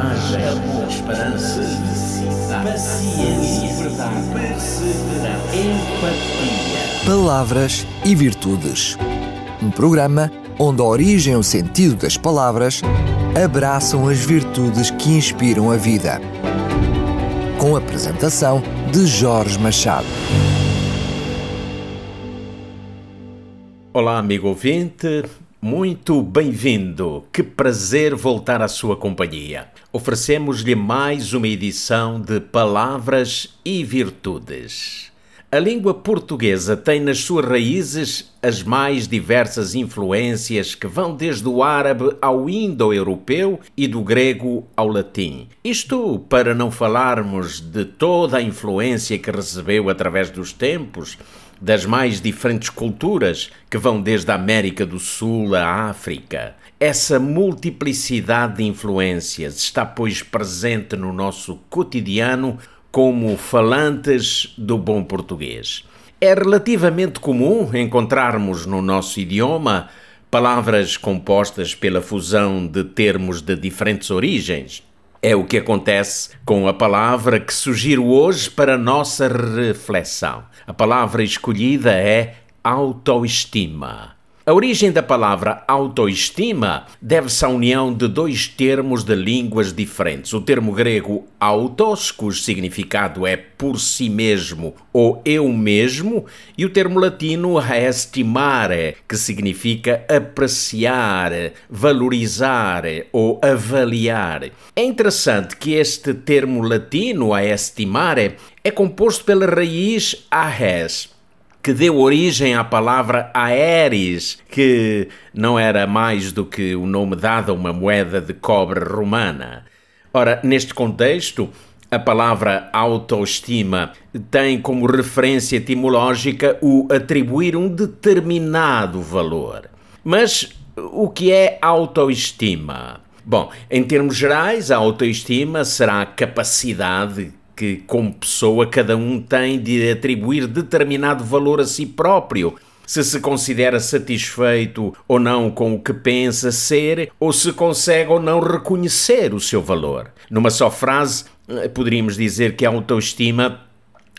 coragem, amor, esperança, felicidade, paciência, verdade, perseverança, empatia. Palavras e Virtudes. Um programa onde a origem e o sentido das palavras abraçam as virtudes que inspiram a vida. Com a apresentação de Jorge Machado. Olá, amigo ouvinte. Muito bem-vindo! Que prazer voltar à sua companhia. Oferecemos-lhe mais uma edição de Palavras e Virtudes. A língua portuguesa tem nas suas raízes as mais diversas influências que vão desde o árabe ao indo-europeu e do grego ao latim. Isto para não falarmos de toda a influência que recebeu através dos tempos das mais diferentes culturas que vão desde a América do Sul à África. Essa multiplicidade de influências está, pois, presente no nosso cotidiano como falantes do bom português. É relativamente comum encontrarmos no nosso idioma palavras compostas pela fusão de termos de diferentes origens, é o que acontece com a palavra que sugiro hoje para nossa reflexão. A palavra escolhida é autoestima. A origem da palavra autoestima deve-se à união de dois termos de línguas diferentes. O termo grego autos, cujo significado é por si mesmo ou eu mesmo, e o termo latino estimare, que significa apreciar, valorizar ou avaliar. É interessante que este termo latino, estimare, é composto pela raiz aes que deu origem à palavra aeres, que não era mais do que o nome dado a uma moeda de cobre romana. Ora, neste contexto, a palavra autoestima tem como referência etimológica o atribuir um determinado valor. Mas o que é autoestima? Bom, em termos gerais, a autoestima será a capacidade que, como pessoa, cada um tem de atribuir determinado valor a si próprio. Se se considera satisfeito ou não com o que pensa ser, ou se consegue ou não reconhecer o seu valor. Numa só frase, eh, poderíamos dizer que a autoestima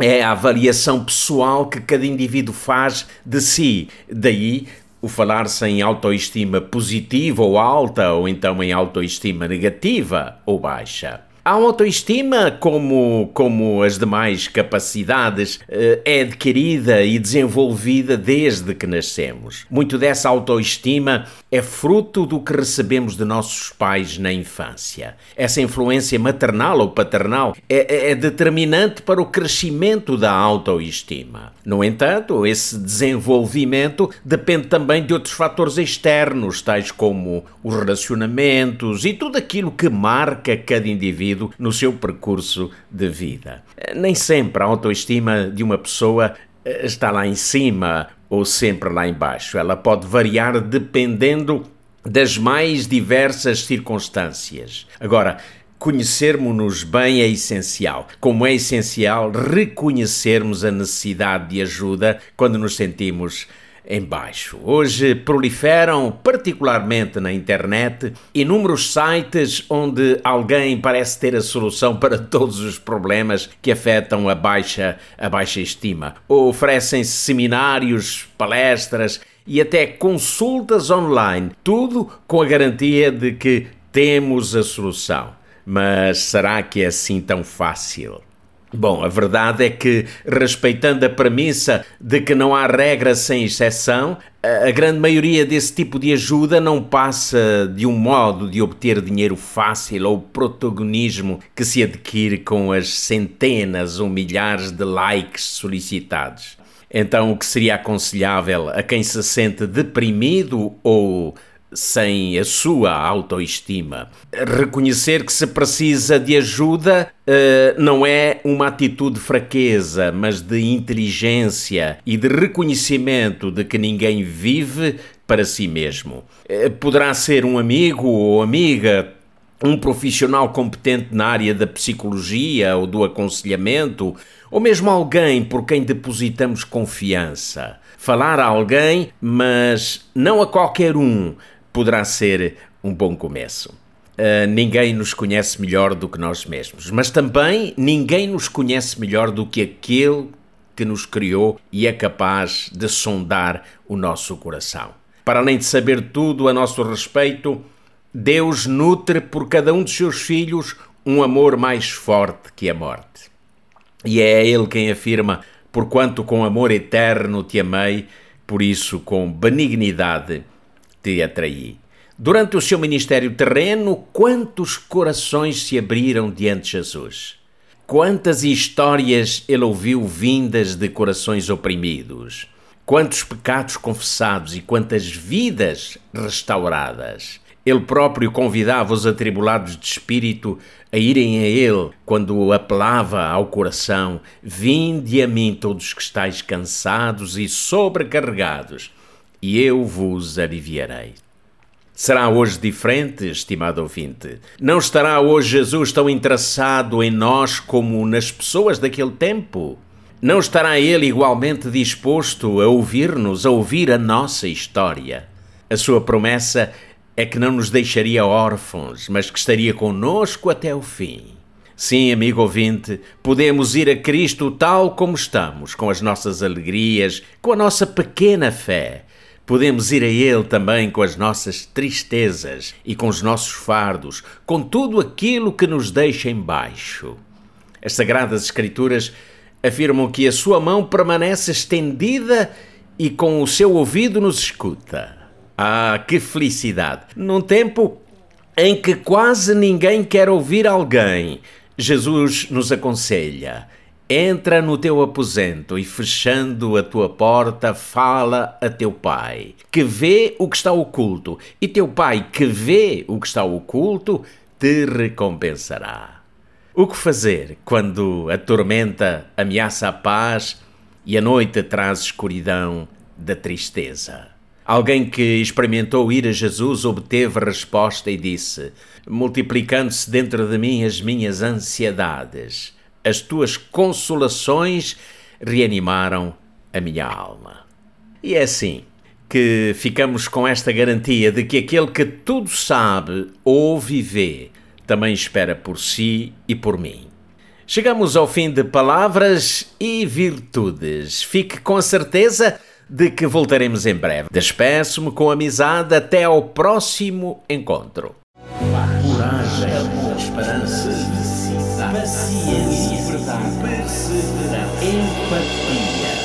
é a avaliação pessoal que cada indivíduo faz de si. Daí o falar-se em autoestima positiva ou alta, ou então em autoestima negativa ou baixa. A autoestima, como, como as demais capacidades, eh, é adquirida e desenvolvida desde que nascemos. Muito dessa autoestima é fruto do que recebemos de nossos pais na infância. Essa influência maternal ou paternal é, é, é determinante para o crescimento da autoestima. No entanto, esse desenvolvimento depende também de outros fatores externos, tais como os relacionamentos e tudo aquilo que marca cada indivíduo no seu percurso de vida. Nem sempre a autoestima de uma pessoa eh, está lá em cima ou sempre lá embaixo. Ela pode variar dependendo das mais diversas circunstâncias. Agora, conhecermos-nos bem é essencial, como é essencial reconhecermos a necessidade de ajuda quando nos sentimos em baixo. Hoje proliferam, particularmente na internet, inúmeros sites onde alguém parece ter a solução para todos os problemas que afetam a baixa, a baixa estima. Oferecem-se seminários, palestras e até consultas online, tudo com a garantia de que temos a solução. Mas será que é assim tão fácil? Bom, a verdade é que, respeitando a premissa de que não há regra sem exceção, a grande maioria desse tipo de ajuda não passa de um modo de obter dinheiro fácil ou protagonismo que se adquire com as centenas ou milhares de likes solicitados. Então, o que seria aconselhável a quem se sente deprimido ou sem a sua autoestima. Reconhecer que se precisa de ajuda uh, não é uma atitude de fraqueza, mas de inteligência e de reconhecimento de que ninguém vive para si mesmo. Uh, poderá ser um amigo ou amiga, um profissional competente na área da psicologia ou do aconselhamento, ou mesmo alguém por quem depositamos confiança. Falar a alguém, mas não a qualquer um, poderá ser um bom começo. Uh, ninguém nos conhece melhor do que nós mesmos, mas também ninguém nos conhece melhor do que aquele que nos criou e é capaz de sondar o nosso coração. Para além de saber tudo a nosso respeito, Deus nutre por cada um dos seus filhos um amor mais forte que a morte. E é Ele quem afirma: Porquanto com amor eterno te amei, por isso com benignidade te atraí. Durante o seu ministério terreno, quantos corações se abriram diante de Jesus? Quantas histórias ele ouviu vindas de corações oprimidos? Quantos pecados confessados e quantas vidas restauradas? Ele próprio convidava os atribulados de espírito a irem a ele quando apelava ao coração: Vinde a mim todos que estáis cansados e sobrecarregados, e eu vos aliviarei. Será hoje diferente, estimado ouvinte? Não estará hoje Jesus tão interessado em nós como nas pessoas daquele tempo? Não estará ele igualmente disposto a ouvir-nos, a ouvir a nossa história? A sua promessa é que não nos deixaria órfãos, mas que estaria conosco até o fim. Sim, amigo ouvinte, podemos ir a Cristo tal como estamos, com as nossas alegrias, com a nossa pequena fé Podemos ir a Ele também com as nossas tristezas e com os nossos fardos, com tudo aquilo que nos deixa embaixo. As Sagradas Escrituras afirmam que a sua mão permanece estendida e com o seu ouvido nos escuta. Ah, que felicidade! Num tempo em que quase ninguém quer ouvir alguém, Jesus nos aconselha: Entra no teu aposento e, fechando a tua porta, fala a teu pai, que vê o que está oculto, e teu pai, que vê o que está oculto, te recompensará. O que fazer quando a tormenta ameaça a paz e a noite traz escuridão da tristeza? Alguém que experimentou ir a Jesus obteve resposta e disse: Multiplicando-se dentro de mim as minhas ansiedades as tuas consolações reanimaram a minha alma. E é assim que ficamos com esta garantia de que aquele que tudo sabe, ouve e vê, também espera por si e por mim. Chegamos ao fim de palavras e virtudes. Fique com a certeza de que voltaremos em breve. Despeço-me com amizade até ao próximo encontro.